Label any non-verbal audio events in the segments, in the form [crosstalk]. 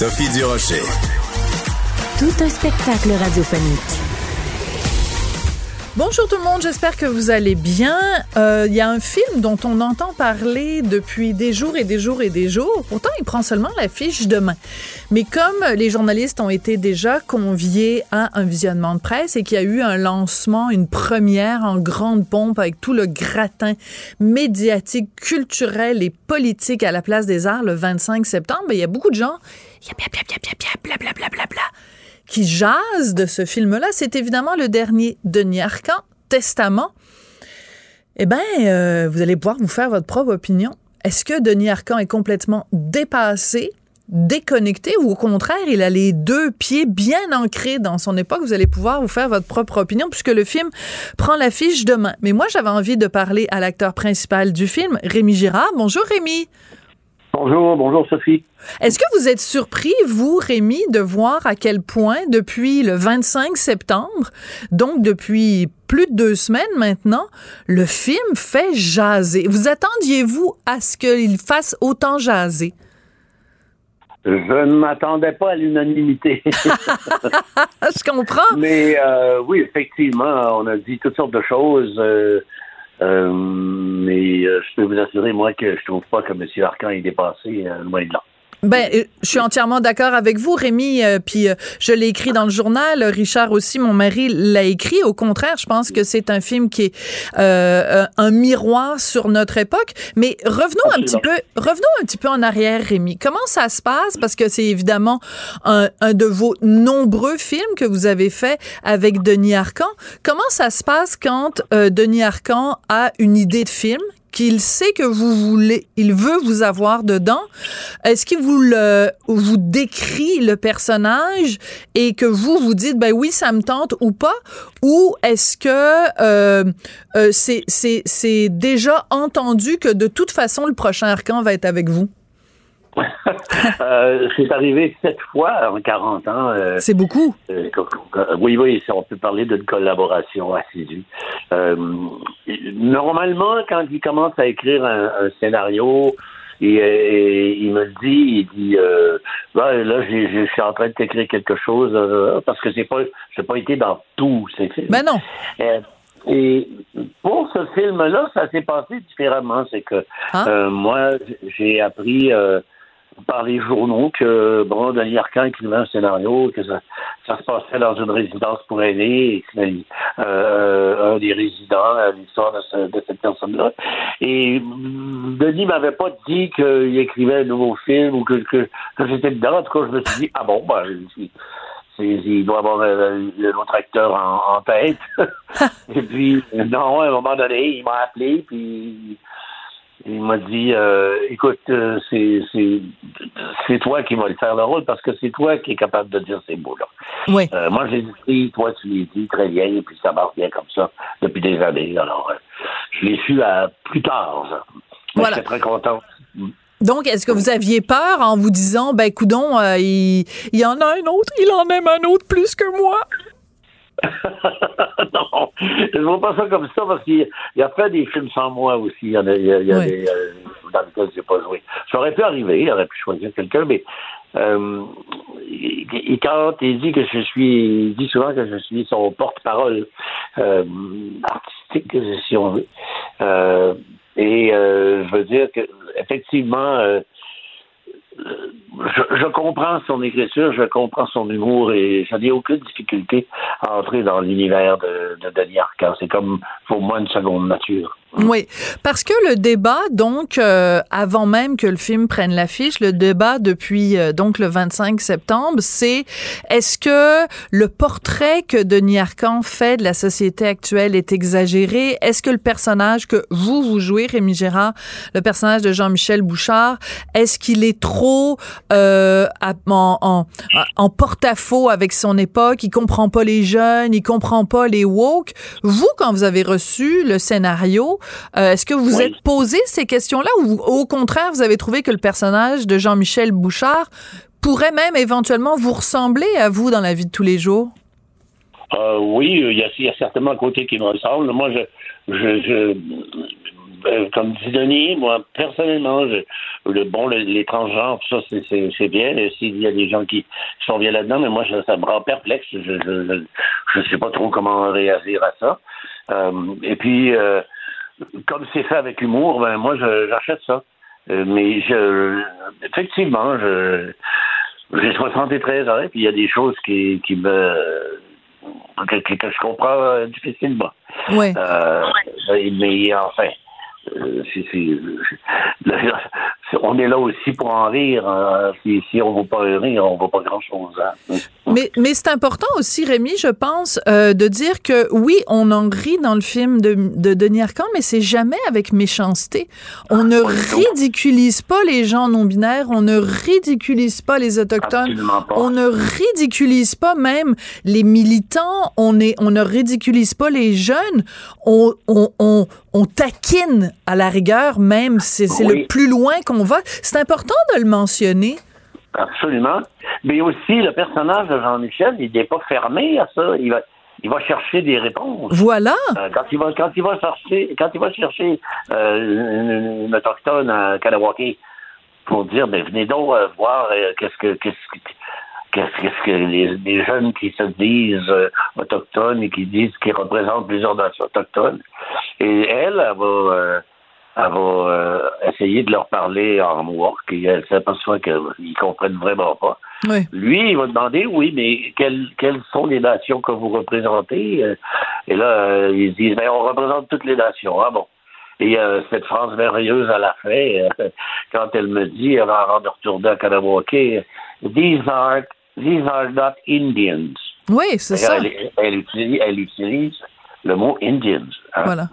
Sophie Durocher. Tout un spectacle radiophonique. Bonjour tout le monde, j'espère que vous allez bien. Euh, Il y a un film dont on entend parler depuis des jours et des jours et des jours. Pourtant, il prend seulement l'affiche demain. Mais comme les journalistes ont été déjà conviés à un visionnement de presse et qu'il y a eu un lancement, une première en grande pompe avec tout le gratin médiatique, culturel et politique à la place des arts le 25 septembre, ben, il y a beaucoup de gens, qui jase de ce film-là, c'est évidemment le dernier Denis Arcan, Testament. Eh bien, vous allez pouvoir vous faire votre propre opinion. Est-ce que Denis Arcan est complètement dépassé, déconnecté, ou au contraire, il a les deux pieds bien ancrés dans son époque? Vous allez pouvoir vous faire votre propre opinion puisque le film prend l'affiche demain. Mais moi, j'avais envie de parler à l'acteur principal du film, Rémi Girard. Bonjour Rémi. Bonjour, bonjour Sophie. Est-ce que vous êtes surpris, vous, Rémi, de voir à quel point, depuis le 25 septembre, donc depuis plus de deux semaines maintenant, le film fait jaser? Vous attendiez-vous à ce qu'il fasse autant jaser? Je ne m'attendais pas à l'unanimité. [laughs] [laughs] Je comprends. Mais euh, oui, effectivement, on a dit toutes sortes de choses. euh, euh, mais euh, je peux vous assurer, moi, que je trouve pas que M. Arcan est dépassé euh, loin de là. Ben, euh, je suis entièrement d'accord avec vous, Rémi. euh, puis euh, je l'ai écrit dans le journal. Richard aussi, mon mari, l'a écrit. Au contraire, je pense que c'est un film qui est euh, euh, un miroir sur notre époque. Mais revenons un petit peu, revenons un petit peu en arrière, Rémi. Comment ça se passe? Parce que c'est évidemment un, un de vos nombreux films que vous avez fait avec Denis Arcan. Comment ça se passe quand Denis Arcan a une idée de film qu'il sait que vous voulez, il veut vous avoir dedans. Est-ce qu'il vous le, vous décrit le personnage et que vous vous dites ben oui ça me tente ou pas? Ou est-ce que euh, euh, c'est c'est c'est déjà entendu que de toute façon le prochain Arcan va être avec vous? [laughs] Euh, c'est arrivé sept fois en 40 ans. euh, C'est beaucoup. Euh, oui, oui, on peut parler d'une collaboration assidue. Normalement, quand il commence à écrire un, un scénario, et, et il me le dit, il dit, euh, Ben, là, je suis en train de t'écrire quelque chose euh, parce que c'est pas, j'ai pas été dans tous ces films. Ben non. Euh, et pour ce film-là, ça s'est passé différemment. C'est que euh, moi, j'ai appris par les journaux que bon, Denis Arcand écrivait un scénario, que ça, ça se passait dans une résidence pour aînés, et que euh, un des résidents à l'histoire de, ce- de cette personne-là. Et Denis m'avait pas dit qu'il écrivait un nouveau film ou que, que, que j'étais dedans. En tout cas, je me suis dit, ah bon, ben, il doit avoir euh, un autre acteur en, en tête. [laughs] Et puis, non, à un moment donné, il m'a appelé, puis il m'a dit euh, écoute, euh, c'est c'est c'est toi qui vas le faire le rôle parce que c'est toi qui es capable de dire ces mots-là. Oui. Euh, moi, j'ai dit, toi, tu l'as dit très bien, et puis ça marche bien comme ça depuis des années. Alors, euh, je l'ai su à plus tard. ça. Mais Voilà. j'étais très content. Donc, est-ce que vous aviez peur en vous disant, ben, coudon, euh, il, il y en a un autre, il en aime un autre plus que moi? [laughs] non, je ne vois pas ça comme ça parce qu'il il a fait des films sans moi aussi. Il y en a, il y a, il y a Oui. des, euh, dans lesquels je n'ai pas joué. Ça aurait pu arriver, il aurait pu choisir quelqu'un, mais euh, et, quand il dit que je suis, il dit souvent que je suis son porte-parole euh, artistique, si on veut. Et je veux dire que effectivement, je, je comprends son écriture, je comprends son humour et je n'ai aucune difficulté à entrer dans l'univers de, de Denis. C'est comme pour moi une seconde nature. Oui, parce que le débat, donc, euh, avant même que le film prenne l'affiche, le débat depuis euh, donc le 25 septembre, c'est est-ce que le portrait que Denis Arcand fait de la société actuelle est exagéré? Est-ce que le personnage que vous, vous jouez, Rémi Gérard, le personnage de Jean-Michel Bouchard, est-ce qu'il est trop euh, en, en, en porte-à-faux avec son époque? Il comprend pas les jeunes, il comprend pas les woke. Vous, quand vous avez reçu le scénario, euh, est-ce que vous êtes posé ces questions-là ou au contraire, vous avez trouvé que le personnage de Jean-Michel Bouchard pourrait même éventuellement vous ressembler à vous dans la vie de tous les jours? Euh, oui, il y, a, certainement un côté qui me ressemble. Moi, je, je, euh, comme dit Denis, moi, personnellement, le bon, les transgenres, ça, c'est bien. S'il y a des gens qui sont bien là-dedans, mais moi, ça, me rend perplexe. Je ne sais pas trop comment réagir à ça. et puis, comme c'est fait avec humour, ben moi j'achète ça. Euh, mais je effectivement, je j'ai 73 ans, et puis il y a des choses qui, qui me que, que, je comprends difficilement. Oui. Euh, mais enfin, euh, on est là aussi pour en rire. Hein. Si, on ne veut pas rire, on ne voit pas grand-chose. Hein. Mais, mais c'est important aussi, Rémi, je pense, euh, de dire que oui, on en rit dans le film de, de Denis Arcand, mais c'est jamais avec méchanceté. On ne ridiculise pas les gens non-binaires, on ne ridiculise pas les Autochtones, on ne ridiculise pas même les militants, on, est, on ne ridiculise pas les jeunes, on, on, on, on taquine à la rigueur, même c'est le plus loin qu'on C'est important de le mentionner. Absolument. Mais aussi, le personnage de Jean-Michel, il n'est pas fermé à ça. Il va, il va chercher des réponses. Voilà. Euh, quand il va, quand il va chercher, quand il va chercher euh, une, autochtone à Kanawake pour dire, ben venez donc euh, voir qu'est-ce que, qu'est-ce que, qu'est-ce que les, jeunes qui se disent autochtones et qui disent qu'ils représentent plusieurs nations autochtones. Et elle, elle va, elle va euh, essayer de leur parler en work et elle s'aperçoit qu'ils comprennent vraiment pas. Lui, il va demander, oui, mais quelles, quelles sont les nations que vous représentez? Euh, et là, euh, ils disent, ben, on représente toutes les nations. Ah bon. Et cette phrase merveilleuse à la fin, [laughs] quand elle me dit, avant de retourner à Kanawake, these are, these are not Indians. Oui, c'est ça. Elle, utilise, elle, utilise, le mot Indians. Hein. Voilà.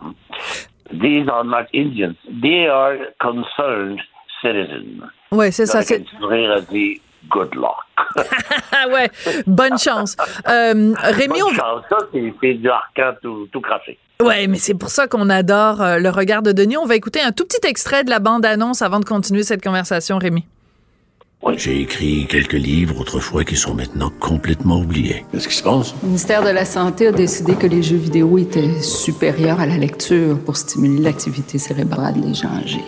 These are not Indians. They are concerned citizens. Oui, c'est ça. C'est dit good luck. [laughs] ouais, bonne chance. Euh, Rémi, bonne chance. Ça, c'est du arcade tout, tout craché. Ouais, mais c'est pour ça qu'on adore euh, le regard de Denis. On va écouter un tout petit extrait de la bande-annonce avant de continuer cette conversation, Rémi. J'ai écrit quelques livres autrefois qui sont maintenant complètement oubliés. Qu'est-ce qui se passe? Le ministère de la Santé a décidé que les jeux vidéo étaient supérieurs à la lecture pour stimuler l'activité cérébrale des gens âgés.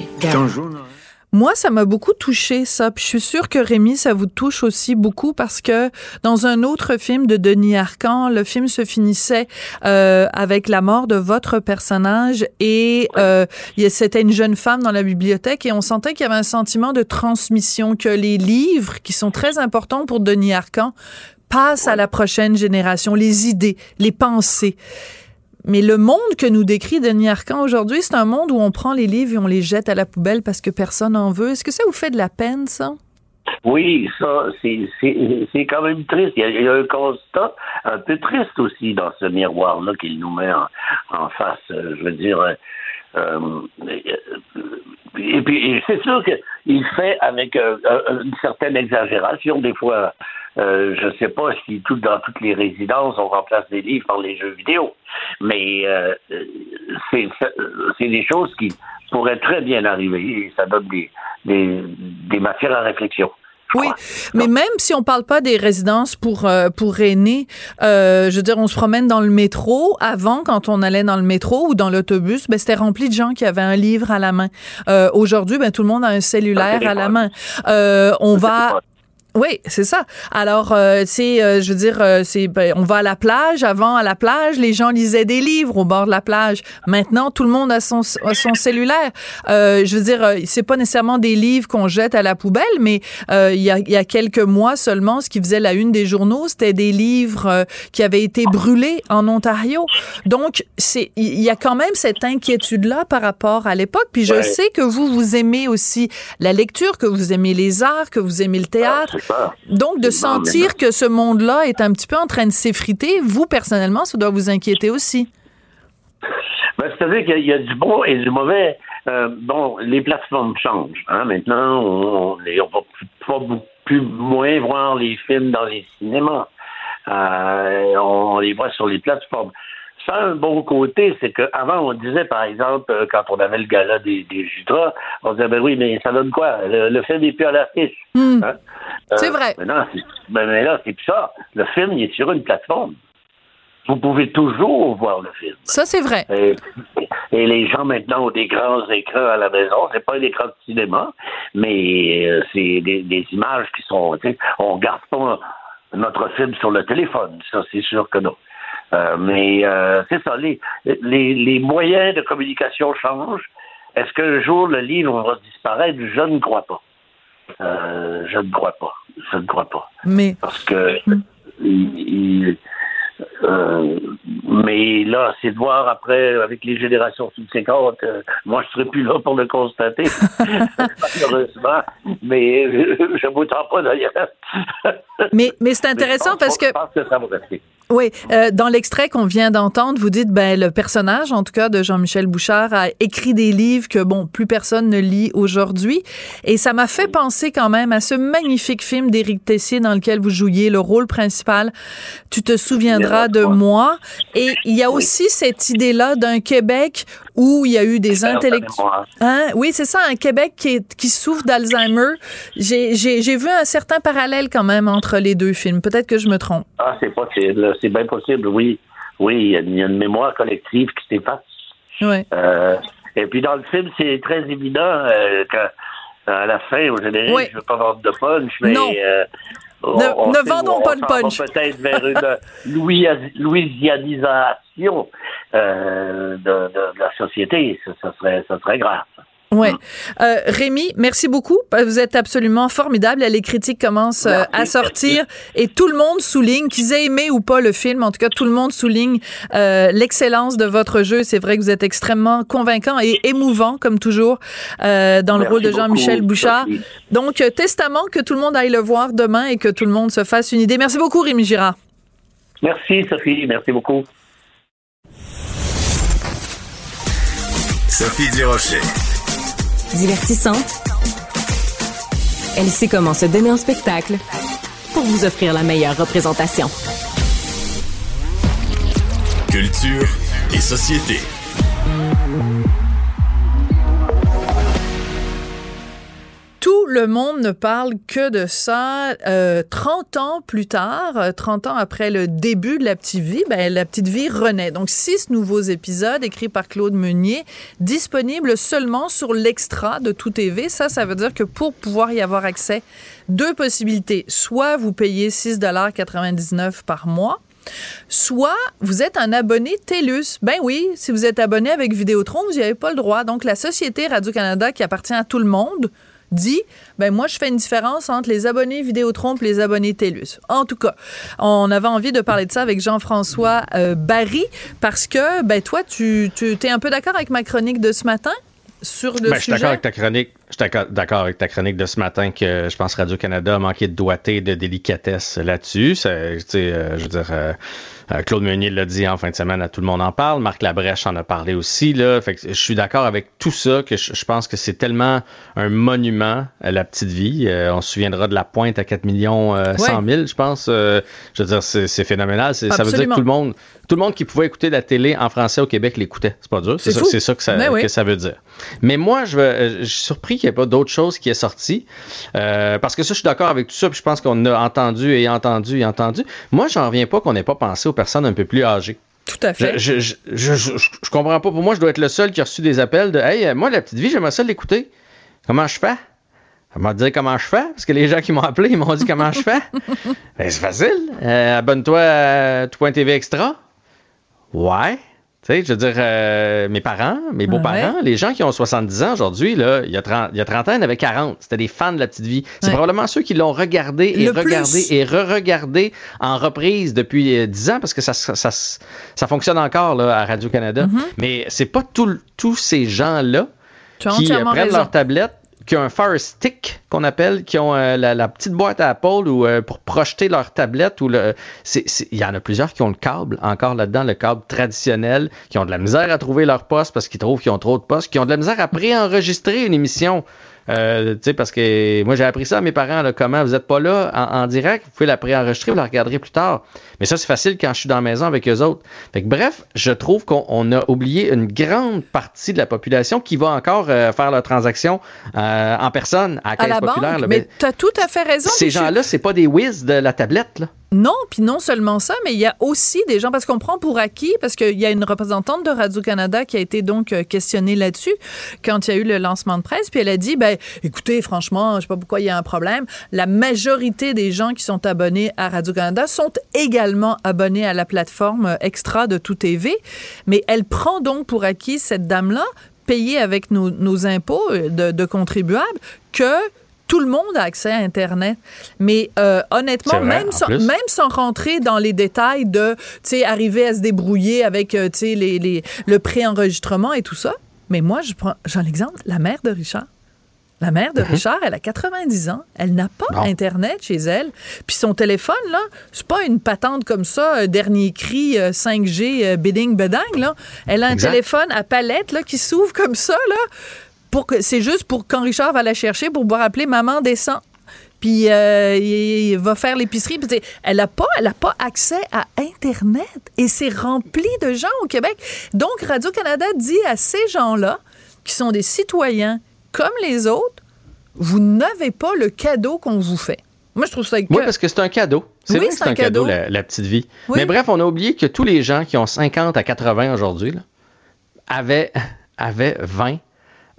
Moi, ça m'a beaucoup touché ça. Puis je suis sûre que Rémi, ça vous touche aussi beaucoup parce que dans un autre film de Denis Arcand, le film se finissait euh, avec la mort de votre personnage et euh, c'était une jeune femme dans la bibliothèque et on sentait qu'il y avait un sentiment de transmission, que les livres qui sont très importants pour Denis Arcand passent à la prochaine génération, les idées, les pensées. Mais le monde que nous décrit Denis Arcand aujourd'hui, c'est un monde où on prend les livres et on les jette à la poubelle parce que personne n'en veut. Est-ce que ça vous fait de la peine, ça? Oui, ça, c'est quand même triste. Il y, a, un constat un peu triste aussi dans ce miroir-là qu'il nous met en, face. Euh, je veux dire, euh, euh, et puis c'est sûr qu'il fait avec une certaine exagération des fois. Euh, je ne sais pas si tout, dans toutes les résidences, on remplace des livres par les jeux vidéo, mais euh, c'est des choses qui pourraient très bien arriver et ça donne des, des, des matières à réflexion. Oui, mais même si on parle pas des résidences pour euh, pour aînés, euh, je veux dire, on se promène dans le métro. Avant, quand on allait dans le métro ou dans l'autobus, ben c'était rempli de gens qui avaient un livre à la main. Euh, Aujourd'hui, ben tout le monde a un cellulaire à la main. On va Oui, c'est ça. Alors, euh, c'est, euh, je veux dire, euh, c'est, ben, on va à la plage. Avant, à la plage, les gens lisaient des livres au bord de la plage. Maintenant, tout le monde a son, a son cellulaire. je veux dire, c'est pas nécessairement des livres qu'on jette à la poubelle, mais il y, a, il y a quelques mois seulement, ce qui faisait la une des journaux, c'était des livres qui avaient été brûlés en Ontario. Donc, c'est, il y a quand même cette inquiétude-là par rapport à l'époque. Puis je sais que vous, vous aimez aussi la lecture, que vous aimez les arts, que vous aimez le théâtre. Donc, de sentir que ce monde-là est un petit peu en train de s'effriter, vous, personnellement, ça doit vous inquiéter aussi. Ben, C'est-à-dire qu'il y a du bon et du mauvais. Euh, bon, les plateformes changent. Hein. Maintenant, on ne va pas plus moins voir les films dans les cinémas. Euh, on les voit sur les plateformes. Ça a un bon côté, c'est qu'avant, on disait, par exemple, euh, quand on avait le gala des, des Jutras, on disait, ben oui, mais ça donne quoi? Le, film n'est plus à l'artiste. Hmm. Hein? c'est vrai. Mais, ben, mais là, c'est plus ça. Le film, il est sur une plateforme. Vous pouvez toujours voir le film. Ça, c'est vrai. Et, les gens maintenant ont des grands écrans à la maison. C'est pas un écran de cinéma, mais euh, c'est des, images qui sont. On garde pas notre film sur le téléphone. Ça, c'est sûr que non. Euh, mais euh, c'est ça, les, les, les, moyens de communication changent. Est-ce qu'un jour le livre va disparaître? Je ne crois pas. Euh, je ne crois pas. Je ne crois pas. Mais... Parce que il, euh, mais là, c'est de voir après, avec les générations subséquentes, euh, moi, je serai plus là pour le constater, [laughs] malheureusement, mais je ne m'attends pas d'ailleurs. mais mais c'est intéressant parce que... Je pense que ça va rester. Oui, euh, dans l'extrait qu'on vient d'entendre, vous dites ben le personnage, en tout cas de Jean-Michel Bouchard, a écrit des livres que bon plus personne ne lit aujourd'hui, et ça m'a fait penser quand même à ce magnifique film d'Éric Tessier dans lequel vous jouiez le rôle principal. Tu te souviendras de moi. Et il y a aussi cette idée-là d'un Québec où il y a eu des intellectuels. Hein? Oui, c'est ça, un Québec qui, qui souffre d'Alzheimer. J'ai vu un certain parallèle quand même entre les deux films. Peut-être que je me trompe. Ah, c'est possible. C'est bien possible, oui. Oui, il y, a une mémoire collective qui s'efface. Oui. Euh, et puis dans le film, c'est très évident euh, qu'à la fin, au général, je ne veux pas vendre de punch, mais euh, ne, vendons pas le punch. peut-être vers une [laughs] louisianisation euh, de, de, la société. Ça, serait, ça serait grave. Ouais. Euh, Rémi, merci beaucoup. Vous êtes absolument formidable. Les critiques commencent euh, à sortir et tout le monde souligne, qu'ils aient aimé ou pas le film, en tout cas, tout le monde souligne euh, l'excellence de votre jeu. C'est vrai que vous êtes extrêmement convaincant et émouvant, comme toujours, dans le rôle de Jean-Michel Bouchard. Donc, testament que tout le monde aille le voir demain et que tout le monde se fasse une idée. Merci beaucoup, Rémi Girard. Merci, Sophie. Merci beaucoup. Sophie Durocher. Divertissante. Elle sait comment se donner en spectacle pour vous offrir la meilleure représentation. Culture et société. Le monde ne parle que de ça. Euh, 30 ans plus tard, 30 euh, ans après le début de La Petite Vie, ben, La Petite Vie renaît. Donc, six nouveaux épisodes écrits par Claude Meunier, disponibles seulement sur l'extra de Tout TV. Ça, ça veut dire que pour pouvoir y avoir accès, deux possibilités. Soit vous payez 6,99 par mois, Soit vous êtes un abonné TELUS. Ben oui, si vous êtes abonné avec Vidéotron, vous n'y avez pas le droit. Donc, la société Radio-Canada qui appartient à tout le monde dit ben moi je fais une différence entre les abonnés Vidéotron et les abonnés TELUS. En tout cas, on avait envie de parler de ça avec Jean-François euh, Barry parce que ben toi tu, tu es un peu d'accord avec ma chronique de ce matin sur le ben, sujet. Je suis d'accord avec ta chronique. Je suis d'accord avec ta chronique de ce matin que je pense Radio-Canada a manqué de doigté, de délicatesse là-dessus. Euh, je veux dire, euh, euh, Claude Meunier l'a dit en fin de semaine, à tout le monde en parle. Marc Labrèche en a parlé aussi. Là. Fait que je suis d'accord avec tout ça, que je, pense que c'est tellement un monument à la petite vie. Euh, on se souviendra de la pointe à 4 millions euh, 100 000, je pense. Euh, je veux dire, c'est phénoménal. Ça veut dire que tout le monde, tout le monde qui pouvait écouter la télé en français au Québec l'écoutait. C'est pas dur. C'est ça, ça, que, ça, ben que ça veut dire. Mais moi, je, je suis surpris qu'il n'y ait pas d'autre chose qui est sorti. parce que ça, je suis d'accord avec tout ça. Puis je pense qu'on a entendu et entendu et entendu. Moi, j'en reviens pas qu'on n'ait pas pensé au personnes un peu plus âgées. Tout à fait. Je, je, je, je, comprends pas. Pour moi, je dois être le seul qui a reçu des appels de Hey, moi, la petite vie, j'aimerais ça l'écouter. Comment je fais? Elle m'a dit comment je fais, parce que les gens qui m'ont appelé, ils m'ont dit comment je fais? [laughs] ben, c'est facile. Euh, abonne-toi à Tout.tv Extra. Ouais. Tu sais, je veux dire, euh, mes parents, mes beaux-parents, les gens qui ont 70 ans aujourd'hui, là, il y, a 30, il y a 30 ans, ils en avaient 40. C'était des fans de la petite vie. C'est Ouais. probablement ceux qui l'ont regardé et Le regardé plus. et re-regardé en reprise depuis euh, 10 ans parce que ça, ça, ça, ça fonctionne encore là, à Radio-Canada. Mm-hmm. Mais c'est pas tout- tous ces gens-là qui euh, prennent raison. leur tablette, qui ont un Fire Stick qu'on appelle, qui ont euh, la, petite boîte à Apple ou euh, pour projeter leur tablette. ou Il y en a plusieurs qui ont le câble encore là-dedans, le câble traditionnel, qui ont de la misère à trouver leur poste parce qu'ils trouvent qu'ils ont trop de postes, qui ont de la misère à préenregistrer une émission. Euh, tu sais, parce que moi j'ai appris ça à mes parents, là, comment vous êtes pas là en, en direct, vous pouvez la préenregistrer, vous la regarderez plus tard. Mais ça, c'est facile quand je suis dans la maison avec eux autres. Fait que, bref, je trouve qu'on on a oublié une grande partie de la population qui va encore euh, faire leurs transactions euh, en personne à la à caisse la populaire. banque. là. mais Mais tu as tout à fait raison. ces gens-là, c'est pas des whiz de la tablette. Là. Non, puis non seulement ça, mais il y a aussi des gens, parce qu'on prend pour acquis, parce qu'il y a une représentante de Radio-Canada qui a été donc euh, questionnée là-dessus quand il y a eu le lancement de presse, puis elle a dit, ben, écoutez, franchement, je sais pas pourquoi il y a un problème. La majorité des gens qui sont abonnés à Radio-Canada sont également abonnés à la plateforme euh, extra de Tout TV, mais elle prend donc pour acquis cette dame-là, payée avec nos, impôts euh, de, de contribuables, que tout le monde a accès à Internet. Mais euh, honnêtement, vrai, même sans, plus. même sans rentrer dans les détails de, tu sais, arriver à se débrouiller avec, euh, tu sais, les, les- le préenregistrement et tout ça. Mais moi, je prends, j'en exemple, la mère de Richard. La mère de Richard, elle a 90 ans. Elle n'a pas. Internet chez elle. Puis son téléphone, là, c'est pas une patente comme ça, euh, dernier cri euh, 5G, euh, bidding, bedang, là. Elle a un Exact. téléphone à palette, là, qui s'ouvre comme ça, là. Pour que, c'est juste pour quand Richard va la chercher pour pouvoir appeler maman descend. Puis euh, il, va faire l'épicerie. Puis elle n'a pas, elle a pas accès à Internet. Et c'est rempli de gens au Québec. Donc, Radio-Canada dit à ces gens-là, qui sont des citoyens comme les autres, vous n'avez pas le cadeau qu'on vous fait. Moi, je trouve ça... Oui, que- parce que c'est un cadeau. C'est Oui, vrai que c'est un un cadeau, cadeau. la, la petite vie. Oui. Mais bref, on a oublié que tous les gens qui ont 50 à 80 aujourd'hui avaient, [laughs] avaient 20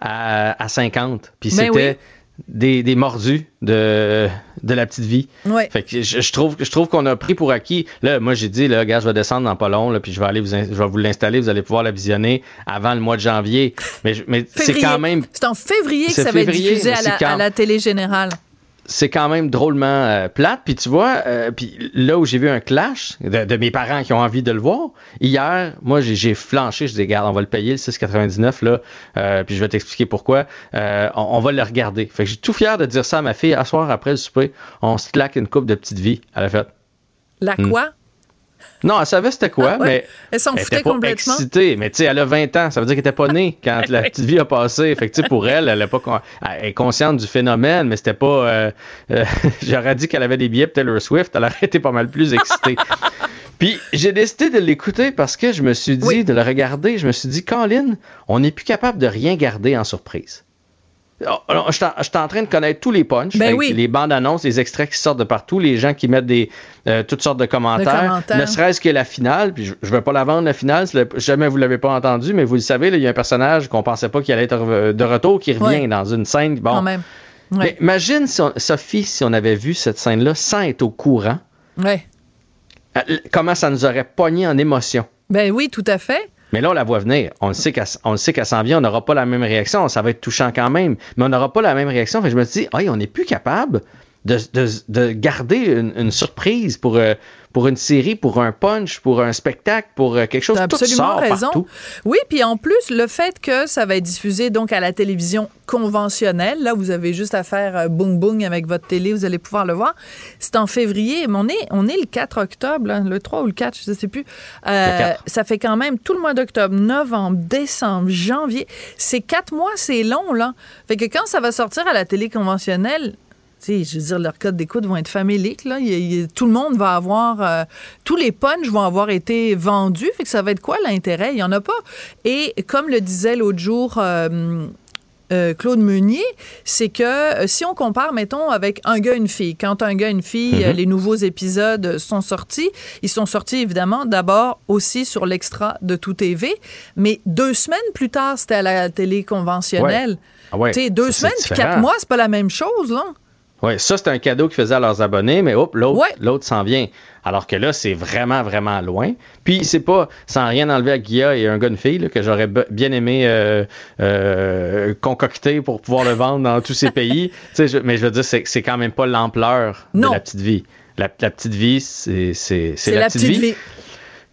à, à 50. Puis Ben c'était oui. des, des mordus de, de la petite vie. Ouais. Fait que je, je trouve, je trouve qu'on a pris pour acquis. Là, moi, j'ai dit, là, gars, je vais descendre dans pas long, là, puis je vais aller vous, in- je vais vous l'installer, vous allez pouvoir la visionner avant le mois de janvier. Mais, c'est quand même C'est en février que ça va être diffusé mais à c'est la, quand- à la télé générale. C'est quand même drôlement euh, plate. Puis tu vois, euh, puis là où j'ai vu un clash de, de mes parents qui ont envie de le voir, hier, moi j'ai j'ai flanché, je dis regarde, on va le payer le 6,99 là, euh, puis je vais t'expliquer pourquoi. Euh, on, on va le regarder. Fait que j'ai tout fier de dire ça à ma fille. À soir après le souper, on se claque une coupe de petite vie à la fête. La Hmm. Non, elle savait c'était quoi, Ah ouais? mais Elle s'en elle foutait était pas complètement. excitée. Mais tu sais, elle a 20 ans, ça veut dire qu'elle était pas née quand [laughs] la petite vie a passé. Fait que tu sais, pour elle, elle, a pas, con- elle est consciente du phénomène, mais c'était pas. euh, euh, [laughs] J'aurais dit qu'elle avait des billets pour Taylor Swift, elle aurait été pas mal plus excitée. [laughs] Puis j'ai décidé de l'écouter parce que je me suis dit, Oui. de le regarder, je me suis dit, Colin, on n'est plus capable de rien garder en surprise. Alors, Je suis en- train de connaître tous les punchs, Ben oui. les bandes annonces, les extraits qui sortent de partout, les gens qui mettent des euh, toutes sortes de commentaires, commentaires. ne serait-ce que la finale. Puis je, je vais pas la vendre la finale, le- jamais vous l'avez pas entendu, mais vous le savez, il y a un personnage qu'on pensait pas qu'il allait être re- de retour qui revient Ouais. dans une scène. Bon, Quand même. mais Ouais. imagine si on- Sophie, si on avait vu cette scène-là sans être au courant, Ouais. euh, comment ça nous aurait pogné en émotion? Ben oui, tout à fait. Mais là, on la voit venir. On le sait qu'elle, qu'elle s'en vient. On n'aura pas la même réaction. Ça va être touchant quand même. Mais on n'aura pas la même réaction. Fait je me dit, hey, on n'est plus capable de, de- de garder une, une surprise pour, euh, pour une série, pour un punch, pour un spectacle, pour euh, quelque chose. T'as Tout absolument sort raison. partout. Oui, puis en plus, le fait que ça va être diffusé donc à la télévision conventionnelle, là, vous avez juste à faire euh, boum boum avec votre télé, vous allez pouvoir le voir. C'est en février, mais on est, on est le 4 octobre, le 3 ou le 4, je ne sais plus. Euh, Le 4. ça fait quand même tout le mois d'octobre, novembre, décembre, janvier. C'est quatre mois, c'est long, là. Fait que quand ça va sortir à la télé conventionnelle, je veux dire, leurs codes d'écoute vont être faméliques. Là. Il il tout le monde va avoir... euh, tous les punchs vont avoir été vendus. Fait que ça va être quoi l'intérêt? Il n'y en a pas. Et comme le disait l'autre jour... euh, euh, Claude Meunier, c'est que si on compare, mettons, avec un gars, une fille, quand un gars, une fille, Mhm. euh, les nouveaux épisodes sont sortis, ils sont sortis évidemment d'abord aussi sur l'extra de Tout TV, mais deux semaines plus tard, c'était à la télé conventionnelle. Ah ouais, sais, deux semaines puis quatre mois, c'est pas la même chose, là. Oui, ça, c'est un cadeau qu'ils faisaient à leurs abonnés, mais hop, l'autre, Ouais. s'en vient. Alors que là, c'est vraiment, vraiment loin. Puis, c'est pas, sans rien enlever à Guilla et un gars, une fille, là, que j'aurais bien aimé euh, euh, concocter pour pouvoir le vendre dans tous ces pays. [laughs] Je- mais je veux dire, c'est, quand même pas l'ampleur de la petite vie. La, la petite vie, c'est, C'est la, petite vie.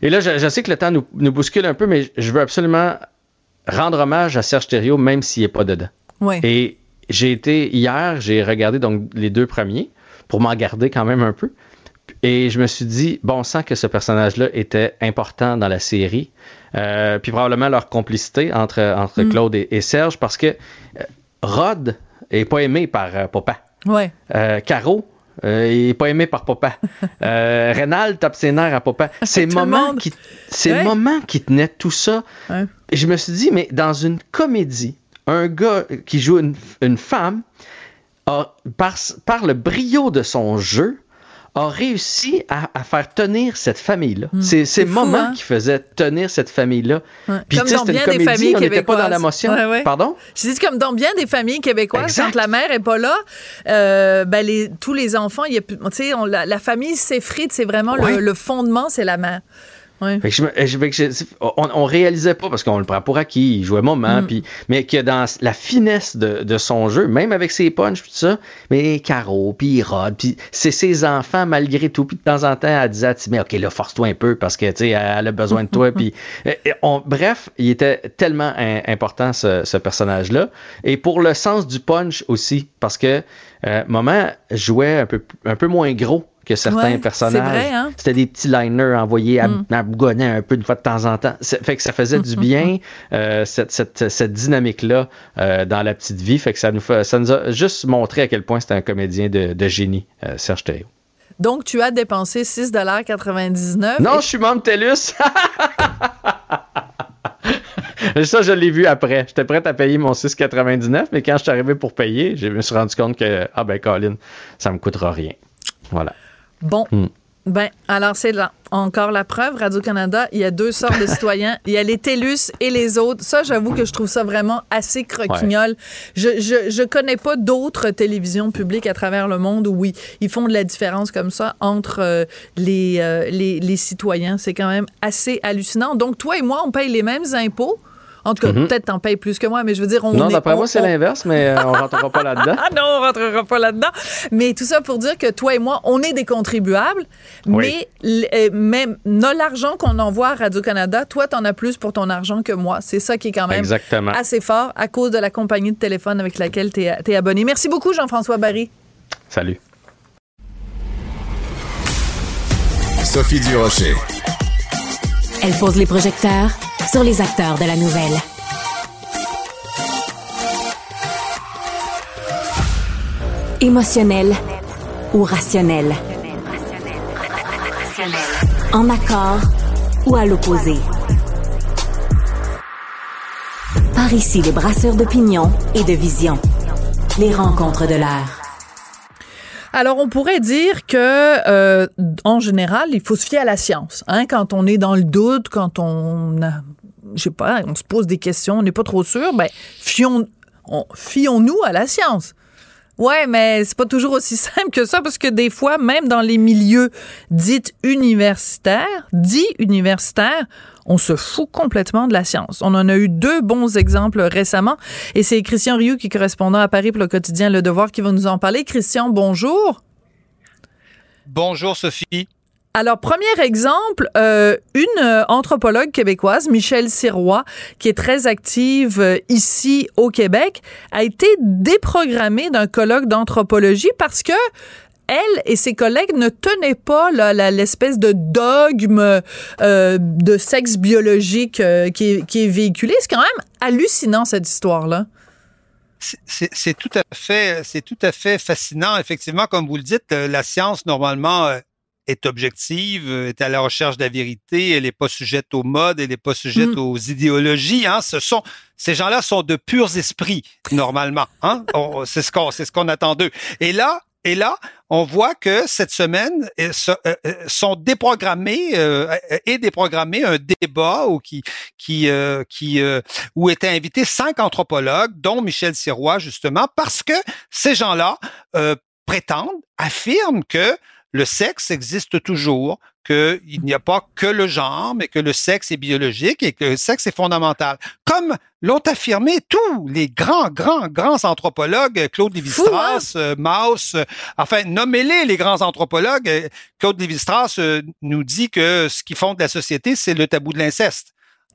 et là, je, je sais que le temps nous, nous bouscule un peu, mais je veux absolument rendre hommage à Serge Thériault, même s'il n'est pas dedans. Ouais. Et j'ai été hier, j'ai regardé donc les deux premiers pour m'en garder quand même un peu. Et je me suis dit, bon sang que ce personnage-là était important dans la série. Euh, puis probablement leur complicité entre, entre Mm. Claude et, et Serge, parce que euh, Rod est pas aimé par euh, Papa. Ouais. Euh, Caro est pas aimé par Papa. [laughs] Rénal tape ses nerfs à Papa. C'est Tout le moment monde. qui, c'est Ouais. le moment qui tenait tout ça. Ouais. Et je me suis dit, mais dans une comédie, un gars qui joue une, une femme, a, par, par le brio de son jeu, a réussi à, à faire tenir cette famille-là. c'est Hmm. c'est c'est le fou, moment hein? qui faisait tenir cette famille-là. Ouais. Puis Comme dans bien des comédie, familles on n'était pas dans québécoises. l'émotion. Ouais, ouais. Pardon? Je dis comme dans bien des familles québécoises, Exact. quand la mère est pas là, euh, ben les, tous les enfants, y a, on- la, la famille s'effrite, c'est vraiment le- le, fondement, c'est la mère. Ouais. Fait que je me- je- fait que je- on, on réalisait pas parce qu'on le prend pour acquis, il jouait moment, Mm. puis mais que dans la finesse de, de son jeu, même avec ses punches tout ça, mais Caro, puis Rod, puis c'est ses enfants malgré tout, puis de temps en temps elle disait Timmy, ok là force-toi un peu parce que tu sais elle a besoin de toi, [laughs] puis on- bref, il était tellement un- important ce, ce personnage-là et pour le sens du punch aussi parce que euh, Moment jouait un peu un peu moins gros que certains Ouais, personnages. hein? C'était des petits liners envoyés à, Mm. à un peu une fois de temps en temps. Fait que ça faisait du [laughs] bien, euh, cette, cette, cette dynamique-là euh, dans la petite vie. Fait que ça nous, fait, ça nous a juste montré à quel point c'était un comédien de, de génie, euh, Serge Thériault. Donc, tu as dépensé 6,99 Non, et- je suis membre TELUS! [laughs] Ça, je l'ai vu après. J'étais prêt à payer mon 6,99, mais quand je suis arrivé pour payer, je me suis rendu compte que, ah ben, Colin, ça me coûtera rien. Voilà. Bon. Mm. Ben, alors c'est là encore la preuve. Radio-Canada, il y a deux sortes de citoyens. Il y a les TELUS et les autres. Ça, j'avoue que je trouve ça vraiment assez croquignol. Je, je, je connais pas d'autres télévisions publiques à travers le monde où, oui, ils font de la différence comme ça entre euh, les, euh, les, les citoyens. C'est quand même assez hallucinant. Donc, toi et moi, on paye les mêmes impôts. En tout cas, Mhm. peut-être t'en payes plus que moi, mais je veux dire, on non, est- d'après moi, c'est on- l'inverse, mais euh, on rentrera pas là-dedans. ah [laughs] non, on rentrera pas là-dedans. Mais tout ça pour dire que toi et moi, on est des contribuables, Oui. mais euh, même l'argent qu'on envoie à Radio-Canada, toi, t'en as plus pour ton argent que moi. C'est ça qui est quand même Exactement. assez fort à cause de la compagnie de téléphone avec laquelle tu es, abonné. Merci beaucoup, Jean-François Barry. Salut. Sophie Durocher. Elle pose les projecteurs sur les acteurs de la nouvelle. Émotionnel ou rationnel? En accord ou à l'opposé? Par ici, les brasseurs d'opinion et de vision. Les rencontres de l'air. Alors, on pourrait dire que, euh, en général, il faut se fier à la science. Hein, quand on est dans le doute, quand on, a- je sais pas, on se pose des questions, on n'est pas trop sûr, ben, fions, on- fions-nous à la science. Ouais, mais c'est pas toujours aussi [laughs] simple que ça parce que des fois, même dans les milieux dits universitaires, dits universitaires, on se fout complètement de la science. On en a eu deux bons exemples récemment et c'est Christian Rioux qui est correspondant à Paris pour le quotidien Le Devoir qui va nous en parler. Christian, bonjour. Bonjour Sophie. Alors, premier exemple, euh, une euh, anthropologue québécoise, Michelle Sirois, qui est très active euh, ici au Québec, a été déprogrammée d'un colloque d'anthropologie parce que elle et ses collègues ne tenaient pas l'espèce de dogme euh, de sexe biologique euh, qui, est, qui est véhiculé. C'est quand même hallucinant, cette histoire-là. C'est- tout à fait, c'est tout à fait fascinant. Effectivement, comme vous le dites, euh, la science normalement est objective, est à la recherche de la vérité, elle n'est pas sujette aux modes, elle n'est pas sujette Mm. aux idéologies. Hein. Ce sont ces gens-là sont de purs esprits normalement. Hein. On- C'est ce qu'on c'est ce qu'on attend d'eux. Et là et là, on voit que cette semaine euh, euh, euh, sont déprogrammés déprogrammé un débat où où étaient invités cinq anthropologues, dont Michel Sirois justement, parce que ces gens-là prétendent, affirment que le sexe existe toujours, qu'il n'y a pas que le genre, mais que le sexe est biologique et que le sexe est fondamental. Comme l'ont affirmé tous les grands, grands, grands anthropologues, Claude Lévi-Strauss, euh, Mauss, euh, enfin, nommez-les les grands anthropologues. Euh, Claude Lévi-Strauss nous dit que ce qui fonde la société, c'est le tabou de l'inceste.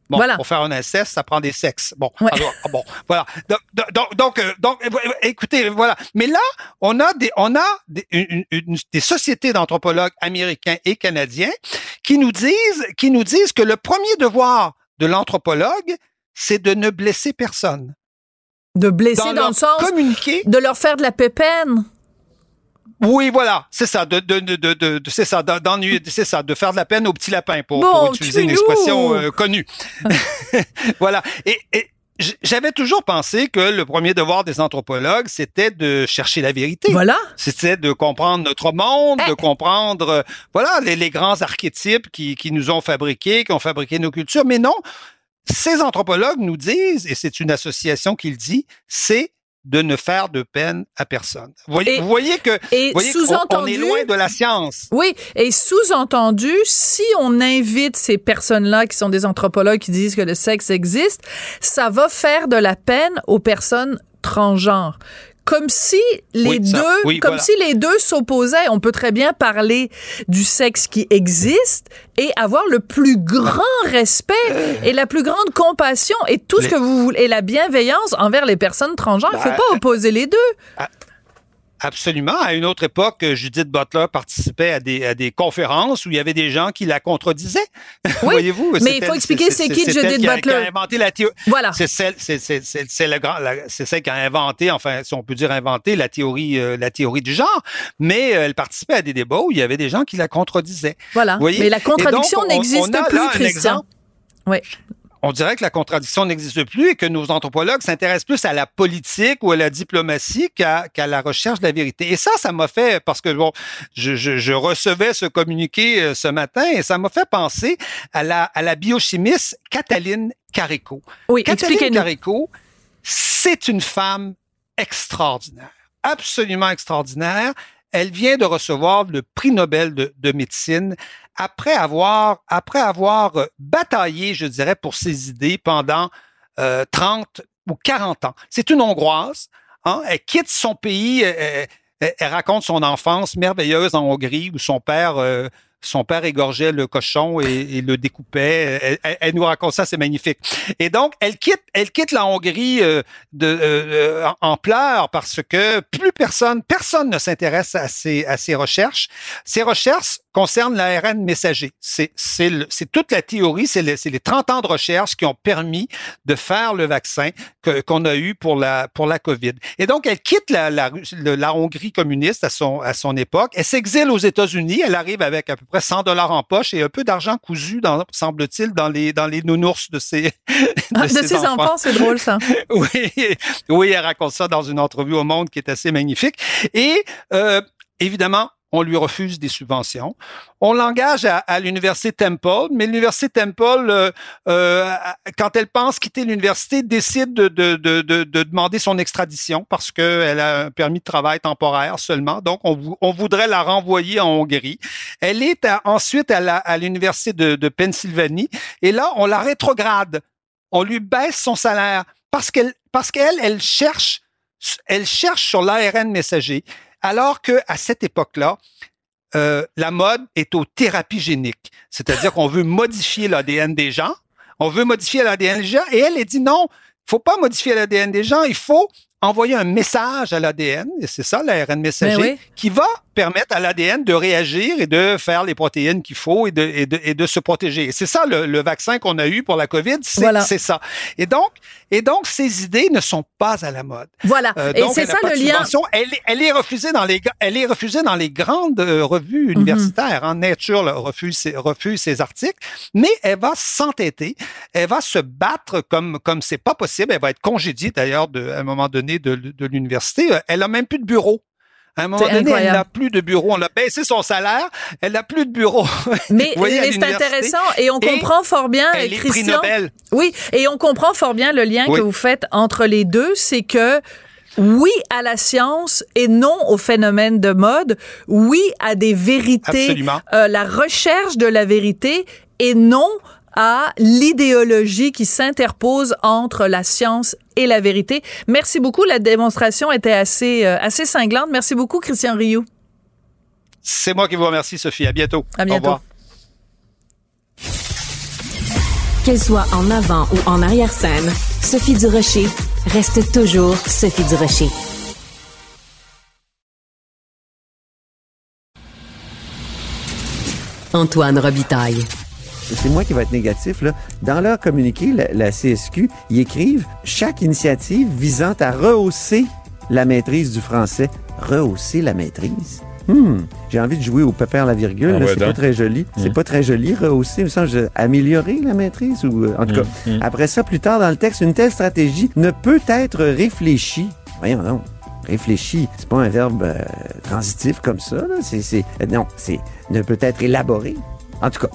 Bon, Voilà. pour faire un inceste, ça prend des sexes. Bon, Ouais. alors, bon, voilà. Donc, donc, donc, donc, écoutez, voilà. Mais là, on a des, on a des, une- une- des sociétés d'anthropologues américains et canadiens qui nous disent, qui nous disent que le premier devoir de l'anthropologue, c'est de ne blesser personne. De blesser dans, le sens communiquer. de leur faire de la pépène. Oui, voilà, c'est ça, de, de, de, de, c'est ça, d'en- d'ennuyer, c'est ça, de faire de la peine au petit lapin pour, Bon, pour utiliser une expression euh, connue. [laughs] voilà. Et, j'avais toujours pensé que le premier devoir des anthropologues, c'était de chercher la vérité. Voilà. C'était de comprendre notre monde, Eh. de comprendre, euh, voilà, les, les grands archétypes qui, qui nous ont fabriqués, qui ont fabriqué nos cultures. Mais non, ces anthropologues nous disent, et c'est une association qui le dit, c'est de ne faire de peine à personne. Vous voyez, Et- vous voyez que Et vous voyez qu'on- on est loin de la science. Oui, et sous-entendu, si on invite ces personnes-là qui sont des anthropologues qui disent que le sexe existe, ça va faire de la peine aux personnes transgenres. Comme si les Oui, ça, deux, oui, comme voilà. si les deux s'opposaient. On peut très bien parler du sexe qui existe et avoir le plus grand respect et la plus grande compassion et tout ce que vous voulez et la bienveillance envers les personnes transgenres. Il faut Ben, pas opposer les deux. Absolument. À une autre époque, Judith Butler participait à des, à des conférences où il y avait des gens qui la contredisaient. [laughs] Oui, Voyez-vous? mais il faut expliquer c'est qui Judith qui a- Butler. Qui a inventé la théorie. Voilà. C'est celle, c'est, c'est, c'est, c'est le grand, la- c'est celle qui a inventé, enfin, si on peut dire inventé la théorie, euh, la théorie du genre. Mais euh, elle participait à des débats où il y avait des gens qui la contredisaient. Voilà. Vous voyez? Mais la contradiction on- n'existe plus, Christian. Oui. On dirait que la contradiction n'existe plus et que nos anthropologues s'intéressent plus à la politique ou à la diplomatie qu'à la recherche de la vérité. Et ça, ça m'a fait, parce que bon, je, je, je recevais ce communiqué euh, ce matin et ça m'a fait penser à la, à la biochimiste Cataline Carico. Oui, Cataline. Carico, c'est une femme extraordinaire, absolument extraordinaire. Elle vient de recevoir le prix Nobel de, de médecine après avoir, euh, bataillé, je dirais, pour ses idées pendant euh, 30 ou 40 ans. C'est une Hongroise. Hein? Elle quitte son pays. Elle, elle- elle raconte son enfance merveilleuse en Hongrie où son père, euh, son père égorgeait le cochon et, le découpait. Elle, nous raconte ça, c'est magnifique. Et donc, elle quitte, elle quitte la Hongrie euh, de, euh, euh, en, pleurs parce que plus personne, personne ne s'intéresse à ses, à ses recherches. Ces recherches concernent l'ARN messager. C'est, toute la théorie, c'est, le- c'est les 30 ans de recherche qui ont permis de faire le vaccin qu'on a eu pour la, pour la COVID. Et donc, elle quitte la, la, la Hongrie communiste à son, à son époque. Elle s'exile aux États-Unis. Elle arrive avec à peu près 100 dollars en poche et un peu d'argent cousu, dans, semble-t-il, dans les, dans les nounours de ses, [laughs] Ah, de ses enfants, c'est drôle ça. [laughs] oui, oui, elle raconte ça dans une entrevue au Monde qui est assez magnifique. Et euh, évidemment, on lui refuse des subventions. On l'engage à, à l'université Temple, mais l'université Temple, euh, euh, quand elle pense quitter l'université, décide de, de, de, de, de demander son extradition parce qu'elle a un permis de travail temporaire seulement. Donc, on, on voudrait la renvoyer en Hongrie. Elle est à- ensuite à l'université de, de Pennsylvanie et là, on la rétrograde on lui baisse son salaire parce qu'elle parce qu'elle elle cherche elle cherche sur l'ARN messager alors que à cette époque-là euh, la mode est aux thérapies géniques, c'est-à-dire qu'on veut modifier l'ADN des gens, on veut modifier l'ADN des gens. Et elle elle dit non, il faut pas modifier l'ADN des gens, il faut envoyer un message à l'ADN et c'est ça l'ARN messager Ben oui. qui va permettent à l'ADN de réagir et de faire les protéines qu'il faut et de, et de, et de se protéger. Et c'est ça le, le vaccin qu'on a eu pour la COVID, c'est Voilà. ça. Et donc, et donc, ces idées ne sont pas à la mode. Voilà. Euh, Et c'est ça le lien. Elle, est- elle est refusée dans les, elle est refusée dans les grandes euh, revues Mhm. universitaires. hein. Nature là, refuse, ses, refuse ses articles, mais elle va s'entêter, elle va se battre comme comme c'est pas possible. Elle va être congédiée d'ailleurs à un moment donné de, de l'université. Euh, Elle a même plus de bureau. À un moment donné, elle n'a plus de bureau. On a baissé son salaire. Elle n'a plus de bureau. [laughs] Mais, mais c'est intéressant et on Et comprend fort bien, Elle est prix Christian. Nobel. Oui, et on comprend fort bien le lien Oui. que vous faites entre les deux, c'est que oui à la science et non au phénomène de mode, oui à des vérités, Absolument. euh, la recherche de la vérité et non à l'idéologie qui s'interpose entre la science et la vérité. Merci beaucoup, la démonstration était assez euh, assez cinglante. Merci beaucoup Christian Rioux. C'est moi qui vous remercie, Sophie. À bientôt. À bientôt. Au revoir. Qu'elle soit en avant ou en arrière-scène, Sophie Durocher reste toujours Sophie Durocher. Antoine Robitaille. C'est moi qui va être négatif, là. Dans leur communiqué, la, la CSQ, ils écrivent chaque initiative visant à rehausser la maîtrise du français. Rehausser la maîtrise? Hmm, j'ai envie de jouer au pépère la virgule. Ah ouais, c'est pas très joli. C'est Hmm. pas très joli, rehausser. Il me semble que améliorer la maîtrise ou, euh, en tout Hmm, cas. hmm. Après ça, plus tard dans le texte, une telle stratégie ne peut être réfléchie. Voyons donc. Réfléchi, c'est pas un verbe euh, transitif comme ça. Là. C'est, c'est, euh, non, c'est ne peut être élaboré. En tout cas,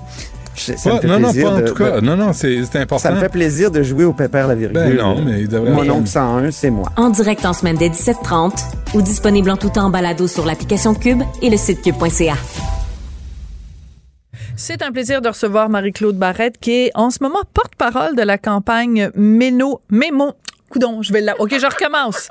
ça me Pas- fait non, non, pas en de- tout cas. de- Non, non, c'est important. ça me fait plaisir de jouer au pépère la virgule. Ben non, mais il devrait Mon oncle 101, c'est moi. En direct en semaine dès 17h30 ou disponible en tout temps en balado sur l'application Cube et le site cube.ca. C'est un plaisir de recevoir Marie-Claude Barrette, qui est en ce moment porte-parole de la campagne Méno, Mémo. Coudon, je vais là. OK, je recommence.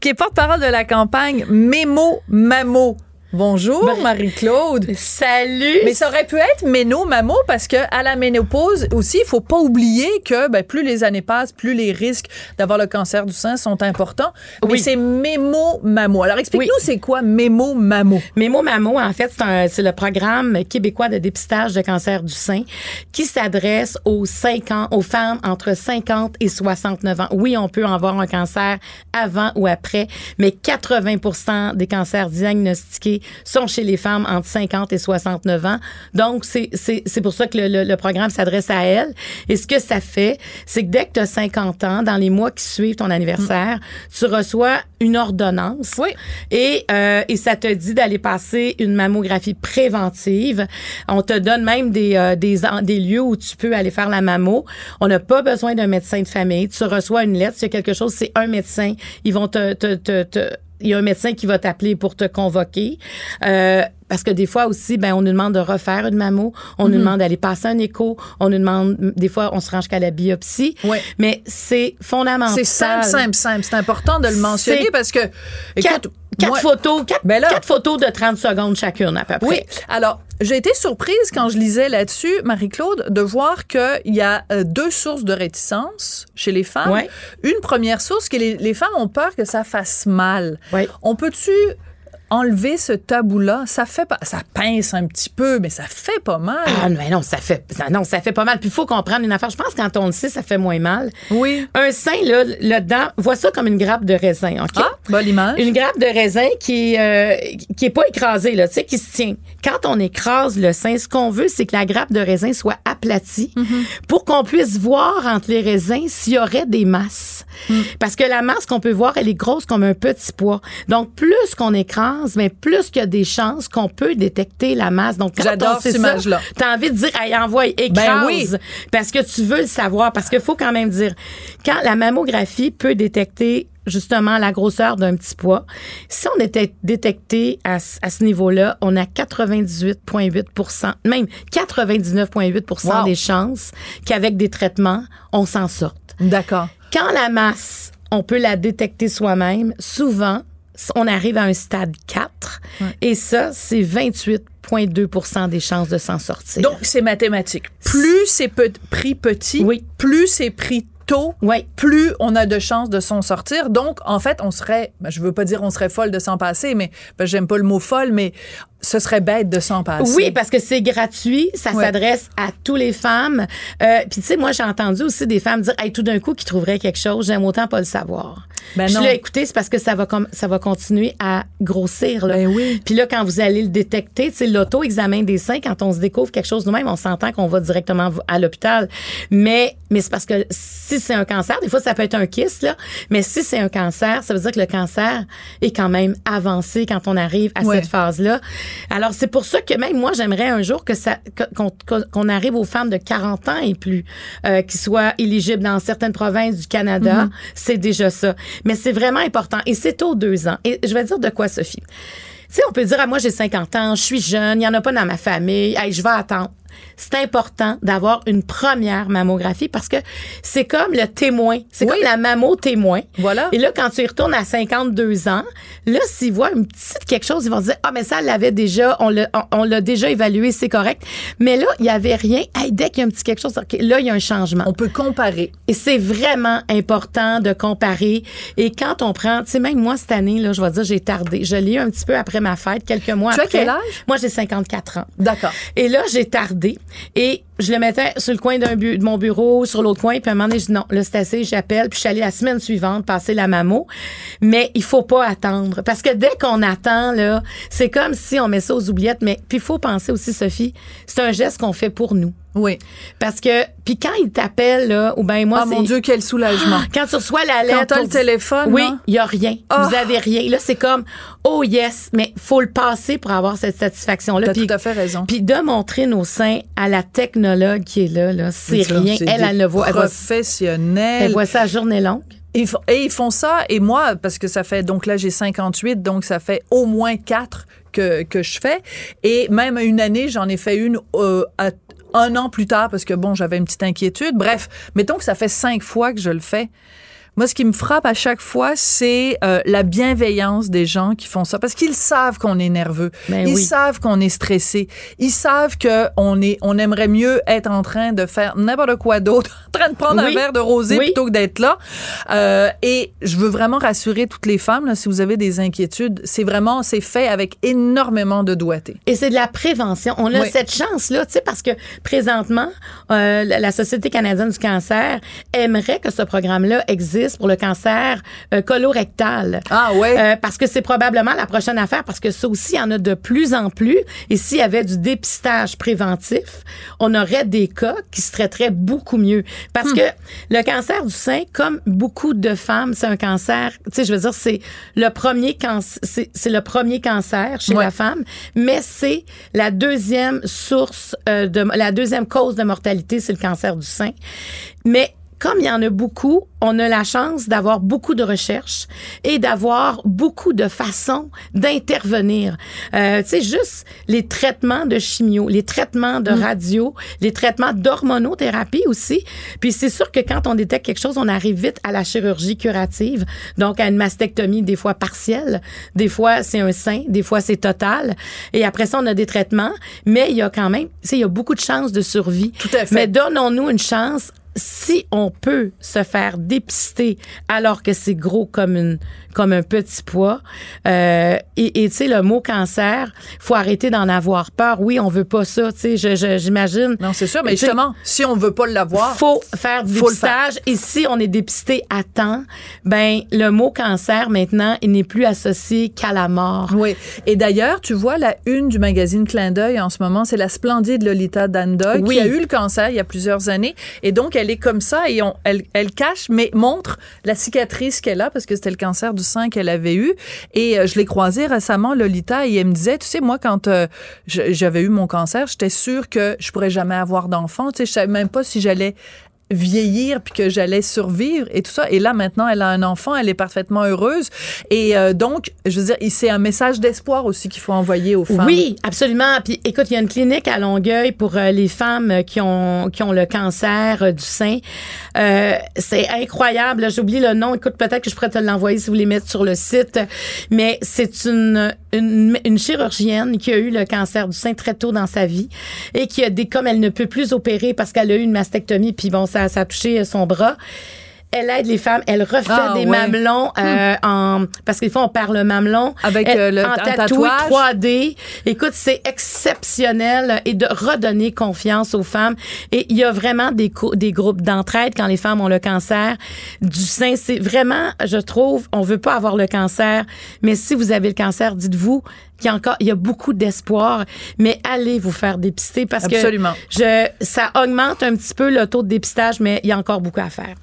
qui est porte-parole de la campagne Mémo Mamo. Bonjour, Marie-Claude. Salut. Mais ça aurait pu être Méno Mamo parce que à la ménopause aussi, il faut pas oublier que ben, plus les années passent, plus les risques d'avoir le cancer du sein sont importants. Mais Oui. c'est Mémo Mamo. Alors explique-nous, c'est quoi Mémo Mamo? Mémo Mamo, en fait, c'est le programme québécois de dépistage de cancer du sein qui s'adresse aux 5 ans, aux femmes entre 50 et 69 ans. Oui, on peut avoir un cancer avant ou après, mais 80% des cancers diagnostiqués sont chez les femmes entre 50 et 69 ans. Donc, c'est c'est- c'est pour ça que le, le- le programme s'adresse à elles. Et ce que ça fait, c'est que dès que tu as 50 ans, dans les mois qui suivent ton anniversaire, tu reçois une ordonnance. Oui. Et, euh, et ça te dit d'aller passer une mammographie préventive. On te donne même des, euh, des, des lieux où tu peux aller faire la mammo. On n'a pas besoin d'un médecin de famille. Tu reçois une lettre. A quelque chose, c'est un médecin. Ils vont te, te, te, te- il y a un médecin qui va t'appeler pour te convoquer. Euh, parce que des fois aussi, ben, on nous demande de refaire une mammo, on nous Mhm. demande d'aller passer un écho, on nous demande, des fois, on se range qu'à la biopsie. Ouais. Mais c'est fondamental. C'est simple, simple, simple. C'est important de le mentionner parce que, écoute, quatre moi- photos, quatre, Ben là- quatre photos de 30 secondes chacune, à peu près. Oui. Alors, j'ai été surprise quand je lisais là-dessus, Marie-Claude, de voir qu'il y a euh, deux sources de réticence chez les femmes. Ouais. Une première source, que les, les femmes ont peur que ça fasse mal. Ouais. On peut-tu enlever ce tabou-là? Ça fait pas, ça pince un petit peu, mais ça fait pas mal. Ah mais non, ça fait ça- non, ça fait pas mal. Puis il faut comprendre une affaire. Je pense que quand on le sait, ça fait moins mal. Oui. Un sein là, là-dedans, vois ça comme une grappe de raisin, OK? Ah, bonne image. Une grappe de raisin qui euh, qui est pas écrasée là, tu sais qui se tient. Quand on écrase le sein, ce qu'on veut c'est que la grappe de raisin soit aplatie pour qu'on puisse voir entre les raisins s'il y aurait des masses. Parce que la masse qu'on peut voir, elle est grosse comme un petit pois. Donc plus qu'on écrase, mais plus qu'il y a des chances qu'on peut détecter la masse. Donc J'adore cette image-là. T'as envie de dire, hey, envoie, écrase. Ben oui. Parce que tu veux le savoir. Parce qu'il faut quand même dire, quand la mammographie peut détecter justement la grosseur d'un petit pois, si on était détecté à, ce- à ce niveau-là, on a 98,8% même 99,8 Wow. des chances qu'avec des traitements, on s'en sorte. D'accord. Quand la masse, on peut la détecter soi-même, souvent, on arrive à un stade 4 et ça, c'est 28,2% des chances de s'en sortir. Donc, c'est mathématique. Plus c'est pe- pris petit, Oui. plus c'est pris tôt, Oui. plus on a de chances de s'en sortir. Donc, en fait, on serait, ben, je veux pas dire on serait folle de s'en passer, mais ben, j'aime pas le mot folle, mais ce serait bête de s'en passer. Oui, parce que c'est gratuit, ça Ouais. s'adresse à tous les femmes. Euh, Puis tu sais, moi j'ai entendu aussi des femmes dire, hey, tout d'un coup, qui trouveraient quelque chose, j'aime autant pas le savoir. Ben je non. l'ai écouté, c'est parce que ça va comme ça va continuer à grossir. Là. Ben oui. Puis là, quand vous allez le détecter, tu sais, l'auto-examen des seins, quand on se découvre quelque chose nous-mêmes, on s'entend qu'on va directement à l'hôpital. Mais mais c'est parce que si c'est un cancer, des fois ça peut être un kyste là, mais si c'est un cancer, ça veut dire que le cancer est quand même avancé quand on arrive à Ouais. cette phase-là. Alors, c'est pour ça que même moi, j'aimerais un jour que ça, qu'on, arrive aux femmes de 40 ans et plus, euh, qui soient éligibles dans certaines provinces du Canada. Mhm. C'est déjà ça. Mais c'est vraiment important. Et c'est aux deux ans. Et je vais dire de quoi, Sophie? Tu sais, on peut dire, ah, moi, j'ai 50 ans, je suis jeune, il n'y en a pas dans ma famille, hey, je vais attendre. C'est important d'avoir une première mammographie parce que c'est comme le témoin. C'est Oui. comme la mammo témoin. Voilà. Et là, quand tu y retournes à 52 ans, là, s'ils voient une petite quelque chose, ils vont se dire, ah, mais ça, elle l'avait déjà, on l'a, on, on l'a déjà évalué, c'est correct. Mais là, il y avait rien. Hey, dès qu'il y a un petit quelque chose, là, il y a un changement. On peut comparer. Et c'est vraiment important de comparer. Et quand on prend, tu sais, même moi, cette année, là, je vais dire, j'ai tardé. Je l'ai eu un petit peu après ma fête, quelques mois Tu as après. quel âge? Moi, j'ai 54 ans. D'accord. Et là, j'ai tardé. Et je le mettais sur le coin de mon bureau, sur l'autre coin. Puis à un moment donné, je dis non, là, c'est assez, j'appelle. Puis je suis allée la semaine suivante passer la mammo. Mais il faut pas attendre. Parce que dès qu'on attend, là, c'est comme si on met ça aux oubliettes. Mais puis il faut penser aussi, Sophie, c'est un geste qu'on fait pour nous. Oui. Parce que, puis quand ils t'appellent, là, ou ben moi, Ah mon Dieu, quel soulagement. [gasps] Quand tu reçois la lettre. Quand t'as le téléphone, Oui, là. il y a rien. Ah. Vous avez rien. Là, c'est comme, oh yes, mais faut le passer pour avoir cette satisfaction-là. T'as Puis- tout à fait raison. Puis de montrer nos seins à la technologue qui est là, là c'est rien. Elle, elle le voit. Elle voit, Professionnel. elle voit ça à journée longue. Ils font- et ils font ça, et moi, parce que ça fait, donc là, j'ai 58, donc ça fait au moins quatre que, que je fais. Et même une année, j'en ai fait une euh, à- un an plus tard, parce que bon, j'avais une petite inquiétude. Bref, mettons que ça fait cinq fois que je le fais. Moi, ce qui me frappe à chaque fois, c'est euh, la bienveillance des gens qui font ça, parce qu'ils savent qu'on est nerveux, Ben ils oui. savent qu'on est stressé, ils savent que on est, on aimerait mieux être en train de faire n'importe quoi d'autre, [laughs] en train de prendre un verre de rosé Oui. plutôt que d'être là. Euh, et je veux vraiment rassurer toutes les femmes, là, si vous avez des inquiétudes, c'est vraiment, c'est fait avec énormément de doigté. Et c'est de la prévention. On a cette chance-là, tu sais, parce que présentement, euh, la Société canadienne du cancer aimerait que ce programme-là existe pour le cancer euh, colorectal. Ah ouais. Euh, parce que c'est probablement la prochaine affaire, parce que ça aussi, il y en a de plus en plus. Et s'il y avait du dépistage préventif, on aurait des cas qui se traiteraient beaucoup mieux. Parce que le cancer du sein, comme beaucoup de femmes, c'est un cancer, tu sais, je veux dire, c'est le premier cancer, c'est c'est le premier cancer chez Ouais. la femme, mais c'est la deuxième source euh, de, la deuxième cause de mortalité, c'est le cancer du sein. Mais comme il y en a beaucoup, on a la chance d'avoir beaucoup de recherches et d'avoir beaucoup de façons d'intervenir. Euh, tu sais, juste les traitements de chimio, les traitements de radio, les traitements d'hormonothérapie aussi. Puis c'est sûr que quand on détecte quelque chose, on arrive vite à la chirurgie curative, donc à une mastectomie des fois partielle, des fois c'est un sein, des fois c'est total. Et après ça, on a des traitements, mais il y a quand même, tu sais, il y a beaucoup de chances de survie. Tout à fait. Mais donnons-nous une chance si on peut se faire dépister alors que c'est gros comme une comme un petit pois euh, et tu sais le mot cancer faut arrêter d'en avoir peur oui on veut pas ça tu sais j'imagine Non, c'est sûr, mais justement, si on veut pas l'avoir, faut faire du faire. dépistage et si on est dépisté à temps ben le mot cancer maintenant il n'est plus associé qu'à la mort Oui. Et d'ailleurs, tu vois, la une du magazine Clin d'œil en ce moment, c'est la splendide Lolita Dandoy Oui. qui a eu le cancer il y a plusieurs années. Et donc, elle est comme ça et elle, elle cache, mais montre la cicatrice qu'elle a parce que c'était le cancer du sein qu'elle avait eu. Et euh, je l'ai croisée récemment, Lolita, et elle me disait, tu sais, moi, quand euh, j'avais eu mon cancer, j'étais sûre que je pourrais jamais avoir d'enfant. Tu sais, je savais même pas si j'allais vieillir puis que j'allais survivre et tout ça et là maintenant elle a un enfant elle est parfaitement heureuse et euh, donc je veux dire c'est un message d'espoir aussi qu'il faut envoyer aux femmes Oui, absolument. Puis écoute, il y a une clinique à Longueuil pour euh, les femmes qui ont qui ont le cancer euh, du sein. Euh, c'est incroyable. oublié le nom. Écoute, peut-être que je pourrais te l'envoyer si vous voulez mettre sur le site. Mais c'est une une, une chirurgienne qui a eu le cancer du sein très tôt dans sa vie et qui a des comme elle ne peut plus opérer parce qu'elle a eu une mastectomie puis bon ça, ça a touché son bras elle aide les femmes, elle refait Ah, des ouais. mamelons euh, en parce qu'il faut on perd le mamelon Avec, Elle- euh, le- en tatoué tatouage. 3D. Écoute, c'est exceptionnel et de redonner confiance aux femmes et il y a vraiment des des groupes d'entraide quand les femmes ont le cancer du sein, c'est vraiment je trouve on veut pas avoir le cancer, mais si vous avez le cancer, dites-vous qu'il y a encore il y a beaucoup d'espoir, mais allez vous faire dépister parce Absolument. que je ça augmente un petit peu le taux de dépistage mais il y a encore beaucoup à faire.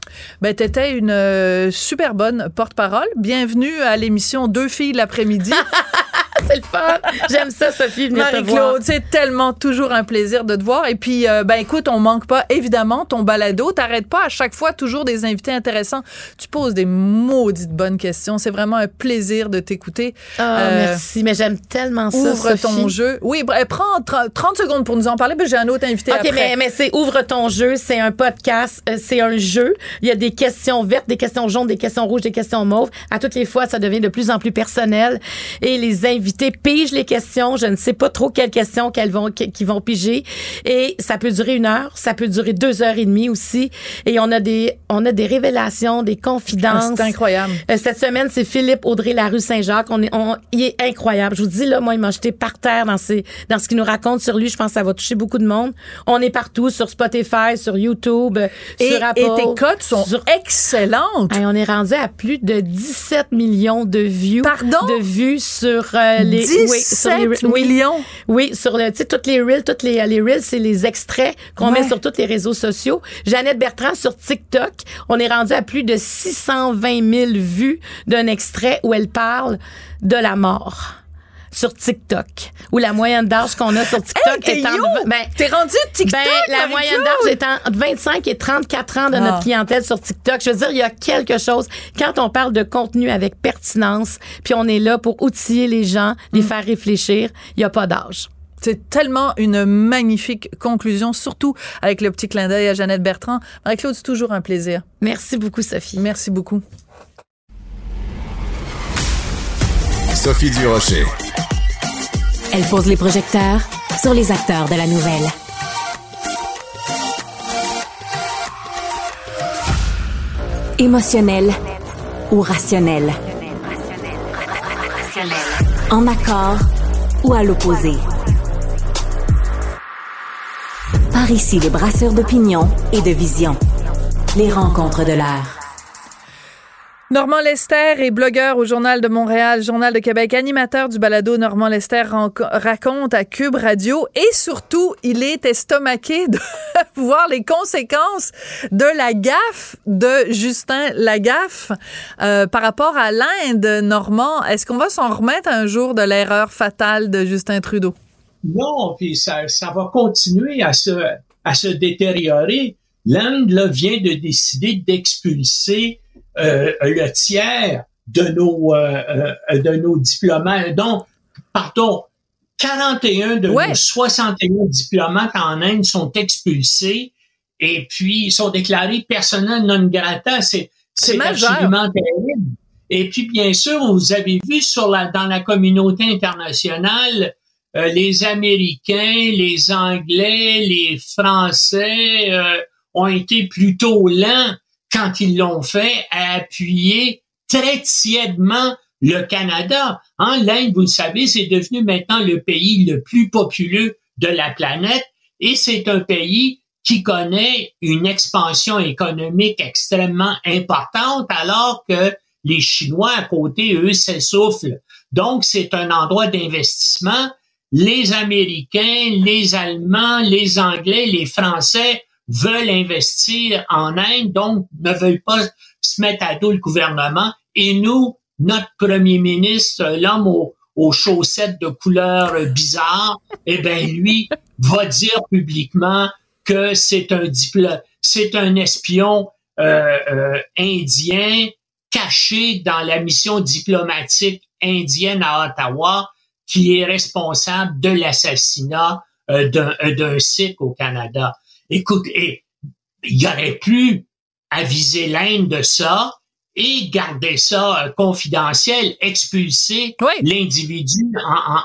Ben, t'étais une euh, super bonne porte-parole. Bienvenue à l'émission Deux filles l'après-midi. [laughs] [laughs] c'est le fun. J'aime ça, Sophie, venir te voir. Marie-Claude, c'est tellement toujours un plaisir de te voir. Et puis, euh, ben écoute, on manque pas évidemment ton balado. T'arrêtes pas à chaque fois toujours des invités intéressants. Tu poses des maudites bonnes questions. C'est vraiment un plaisir de t'écouter. Ah, Euh, merci, mais j'aime tellement ça, Ouvre ton jeu. Oui, ben, prends 30 30 secondes pour nous en parler, puis j'ai un autre invité OK, après. mais, mais c'est Ouvre ton jeu, c'est un podcast, euh, c'est un jeu. Il y a des questions vertes, des questions jaunes, des questions rouges, des questions mauves. À toutes les fois, ça devient de plus en plus personnel. Et les invités pigent les questions. Je ne sais pas trop quelles questions qu'elles vont, qu'ils vont piger. Et ça peut durer une heure, ça peut durer deux heures et demie aussi. Et on a des, on a des révélations, des confidences. Ah, c'est incroyable. Euh, cette semaine, c'est Philippe Audrey Larue Saint-Jacques. On est, on, il est incroyable. Je vous dis là, moi, il m'a jeté par terre dans ses, dans ce qu'il nous raconte sur lui. Je pense que ça va toucher beaucoup de monde. On est partout sur Spotify, sur YouTube, euh, Et, sur Apple. et tes cotes sont sur- excellentes. Hey, on est rendu à plus de 17 millions de views. Pardon? De vues sur euh, les 17 oui, millions? Oui, sur le, tu sais, toutes les reels, toutes les, les reels, c'est les extraits qu'on Ouais. met sur tous les réseaux sociaux. Jeannette Bertrand sur TikTok, on est rendu à plus de 620 000 vues d'un extrait où elle parle de la mort. Sur TikTok, où la moyenne d'âge qu'on a sur TikTok Hey, est en yo! ben, T'es rendu TikTok, ben, la moyenne d'âge est entre 25 et 34 ans de Ah. notre clientèle sur TikTok. Je veux dire, il y a quelque chose. Quand on parle de contenu avec pertinence, puis on est là pour outiller les gens, les Mm. faire réfléchir, il n'y a pas d'âge. C'est tellement une magnifique conclusion, surtout avec le petit clin d'œil à Jeannette Bertrand. Marie-Claude, c'est toujours un plaisir. Merci beaucoup, Sophie. Merci beaucoup. Sophie Durocher. Elle pose les projecteurs sur les acteurs de la nouvelle. Émotionnel ou rationnel? En accord ou à l'opposé? Par ici, les brasseurs d'opinion et de vision. Les rencontres de l'heure. Normand Lester est blogueur au Journal de Montréal, Journal de Québec, animateur du balado Normand Lester raconte à Cube Radio et surtout, il est estomaqué de [laughs] voir les conséquences de la gaffe de Justin Lagaffe euh, par rapport à l'Inde. Normand, est-ce qu'on va s'en remettre un jour de l'erreur fatale de Justin Trudeau? Non, puis ça, va continuer à se, à se détériorer. L'Inde vient de décider d'expulser le tiers de nos, euh, euh, de nos diplomates. Donc, pardon, 41 de Ouais. nos 61 diplomates en Inde sont expulsés et puis sont déclarés persona non grata. C'est, C'est absolument terrible. Et puis, bien sûr, vous avez vu sur la, dans la communauté internationale, euh, les Américains, les Anglais, les Français euh, ont été plutôt lents quand ils l'ont fait à appuyer très tièdement le Canada. Hein, L'Inde, vous le savez, c'est devenu maintenant le pays le plus populeux de la planète et c'est un pays qui connaît une expansion économique extrêmement importante alors que les Chinois à côté, eux, s'essoufflent. Donc, c'est un endroit d'investissement. Les Américains, les Allemands, les Anglais, les Français veulent investir en Inde, donc ne veulent pas se mettre à dos le gouvernement. Et nous, notre premier ministre, l'homme aux, chaussettes de couleur bizarre, [laughs] eh ben lui va dire publiquement que c'est un c'est un espion euh, euh, indien caché dans la mission diplomatique indienne à Ottawa qui est responsable de l'assassinat euh, d'un euh, d'un Sikh au Canada. Écoute, et il aurait plus à viser l'Inde de ça et garder ça euh, confidentiel, expulser l'individu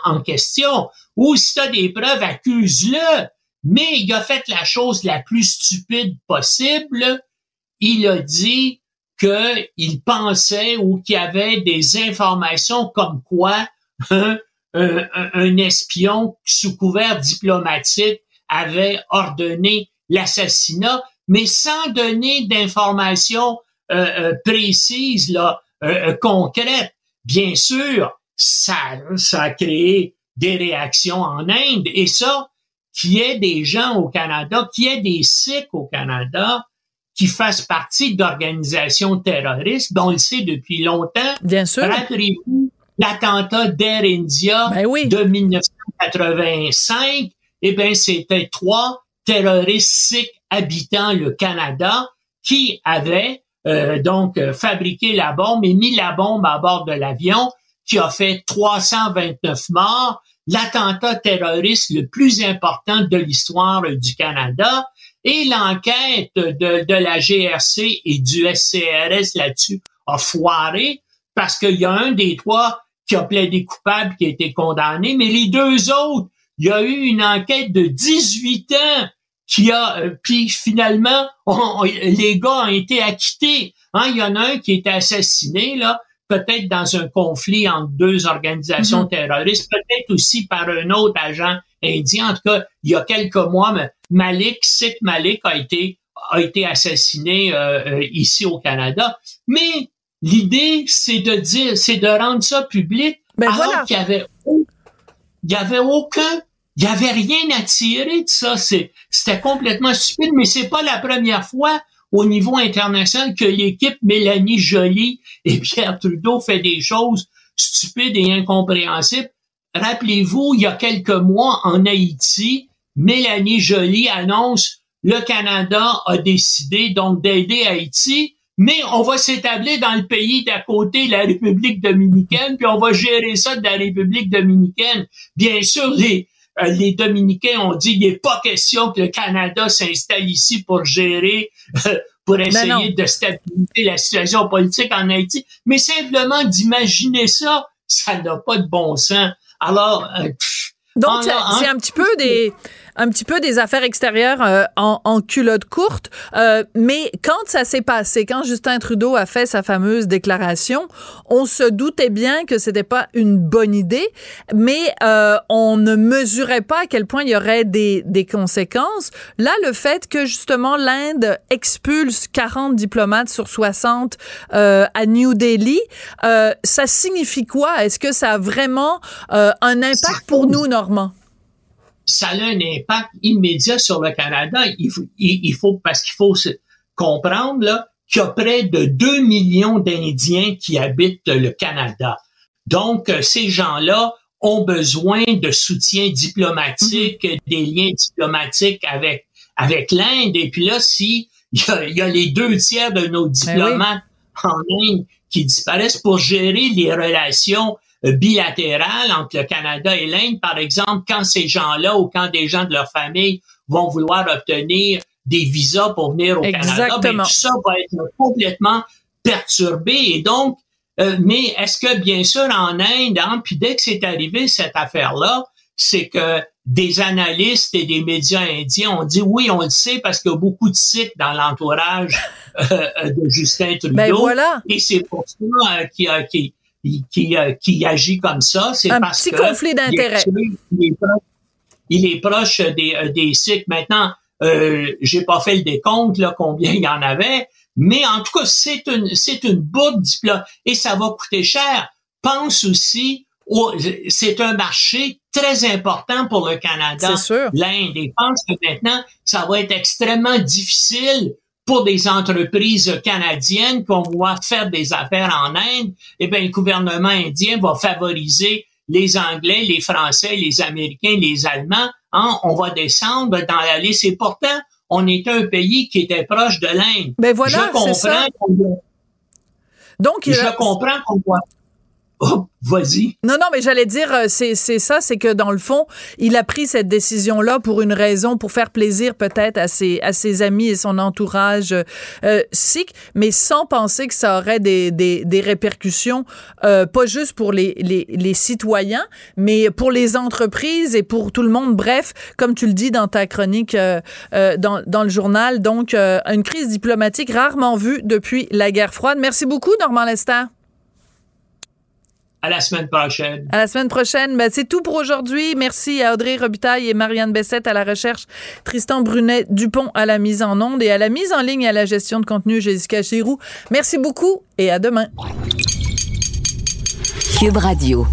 en, question. Ou si tu as des preuves, accuse-le. Mais il a fait la chose la plus stupide possible. Il a dit qu'il pensait ou qu'il y avait des informations comme quoi un, un espion sous couvert diplomatique avait ordonné l'assassinat, mais sans donner d'informations euh, euh, précises, là, euh, concrètes. Bien sûr, ça, ça a créé des réactions en Inde, et ça, qu'il y ait des gens au Canada, qu'il y ait des Sikhs au Canada qui fassent partie d'organisations terroristes, dont on le sait depuis longtemps. Bien sûr. Rappelez-vous l'attentat d'Air India ben de 1985. Eh bien, c'était trois terroristes sikhs habitant le Canada qui avaient euh, donc euh, fabriqué la bombe et mis la bombe à bord de l'avion qui a fait 329 morts, l'attentat terroriste le plus important de l'histoire du Canada. Et l'enquête de, de la GRC et du SCRS là-dessus a foiré parce qu'il y a un des trois qui a plaidé coupable, qui a été condamné, mais les deux autres, il y a eu une enquête de 18 ans qui a, euh, puis finalement, les gars ont été acquittés. Hein, il y en a un qui a été assassiné, là, peut-être dans un conflit entre deux organisations mm-hmm. terroristes, peut-être aussi par un autre agent indien. En tout cas, il y a quelques mois, Malik, Sikh Malik a été a été assassiné euh, euh, ici au Canada. Mais l'idée, c'est de dire, c'est de rendre ça public ben alors qu'il y avait il y avait aucun il y avait rien à tirer de ça. C'était complètement stupide, mais c'est pas la première fois au niveau international que l'équipe Mélanie Joly [laughs] et Pierre Trudeau fait des choses stupides et incompréhensibles. Rappelez-vous, il y a quelques mois en Haïti, Mélanie Joly annonce le Canada a décidé donc d'aider Haïti, mais on va s'établir dans le pays d'à côté, la République dominicaine, puis on va gérer ça de la République dominicaine. Bien sûr, les, euh, les Dominicains ont dit il n'est pas question que le Canada s'installe ici pour gérer, euh, pour essayer de stabiliser la situation politique en Haïti, mais simplement d'imaginer ça, ça n'a pas de bon sens. Alors, euh, donc, c'est un petit peu des un petit peu des affaires extérieures euh, en, en, culotte courte. Euh, mais quand ça s'est passé, quand Justin Trudeau a fait sa fameuse déclaration, on se doutait bien que c'était pas une bonne idée, mais euh, on ne mesurait pas à quel point il y aurait des, des conséquences. Là, le fait que justement l'Inde expulse 40 diplomates sur 60 euh, à New Delhi, euh, ça signifie quoi? Est-ce que ça a vraiment un impact pour nous, Normand? Ça a un impact immédiat sur le Canada. Il faut, il, faut parce qu'il faut comprendre là, qu'il y a près de 2 millions d'Indiens qui habitent le Canada. Donc, euh, ces gens-là ont besoin de soutien diplomatique, mm-hmm. des liens diplomatiques avec, avec l'Inde. Et puis là, si il y, a, les deux tiers de nos ben diplomates en Inde qui disparaissent pour gérer les relations bilatérale entre le Canada et l'Inde, par exemple, quand ces gens-là ou quand des gens de leur famille vont vouloir obtenir des visas pour venir au Canada, ben, tout ça va être complètement perturbé. Et donc, euh, mais est-ce que bien sûr en Inde, hein, puis dès que c'est arrivé cette affaire-là, c'est que des analystes et des médias indiens ont dit oui, on le sait parce qu'il y a beaucoup de sites dans l'entourage euh, euh, de Justin Trudeau. Ben voilà. Et c'est pour ça euh, qu'il a, qui qui, euh, qui agit comme ça, c'est parce petit conflit d'intérêts. Il, est proche des, euh, des cycles. Maintenant, euh, j'ai pas fait le décompte là combien il y en avait, mais en tout cas c'est une c'est une bourde et ça va coûter cher. Pense aussi c'est un marché très important pour le Canada, l'Inde. Et pense que maintenant, ça va être extrêmement difficile pour des entreprises canadiennes qui vont vouloir faire des affaires en Inde, eh bien, le gouvernement indien va favoriser les Anglais, les Français, les Américains, les Allemands. Hein, on va descendre dans la liste. Et pourtant, on est un pays qui était proche de l'Inde. Ben voilà, je comprends. Donc, je comprends qu'on voit Oh, vas-y. Non, non, mais j'allais dire, euh, c'est ça, c'est que dans le fond, il a pris cette décision-là pour une raison, pour faire plaisir peut-être à ses, à ses amis et son entourage euh, sikh, mais sans penser que ça aurait des, des, des répercussions, euh, pas juste pour les, les, les, citoyens, mais pour les entreprises et pour tout le monde. Bref, comme tu le dis dans ta chronique euh, euh dans, dans le journal, donc une crise diplomatique rarement vue depuis la guerre froide. Merci beaucoup, Normand Lester. À la semaine prochaine. À la semaine prochaine. Ben, c'est tout pour aujourd'hui. Merci à Audrey Robitaille et Marianne Bessette à la recherche, Tristan Brunet Dupont à la mise en onde et à la mise en ligne et à la gestion de contenu, Jessica Giroux. Merci beaucoup et à demain. Cube Radio.